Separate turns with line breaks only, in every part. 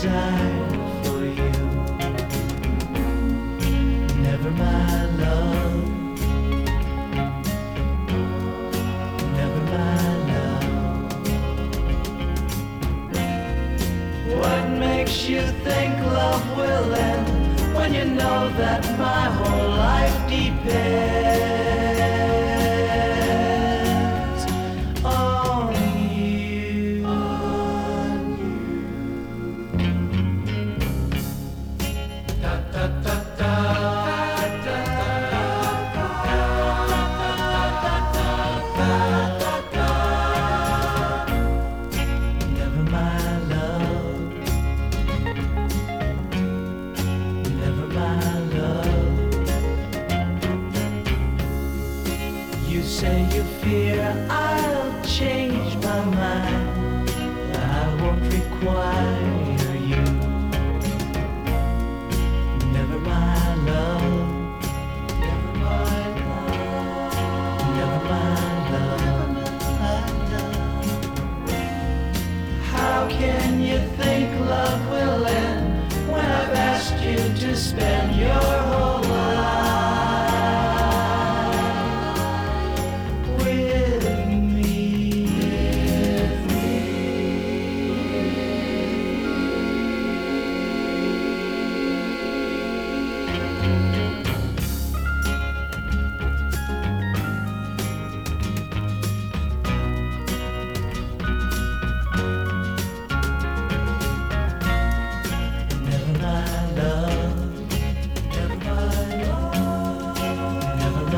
desire for you. Never my love. Never my love. What makes you think love will end when you know that my whole life say you fear I'll change my mind. I won't require.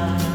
time.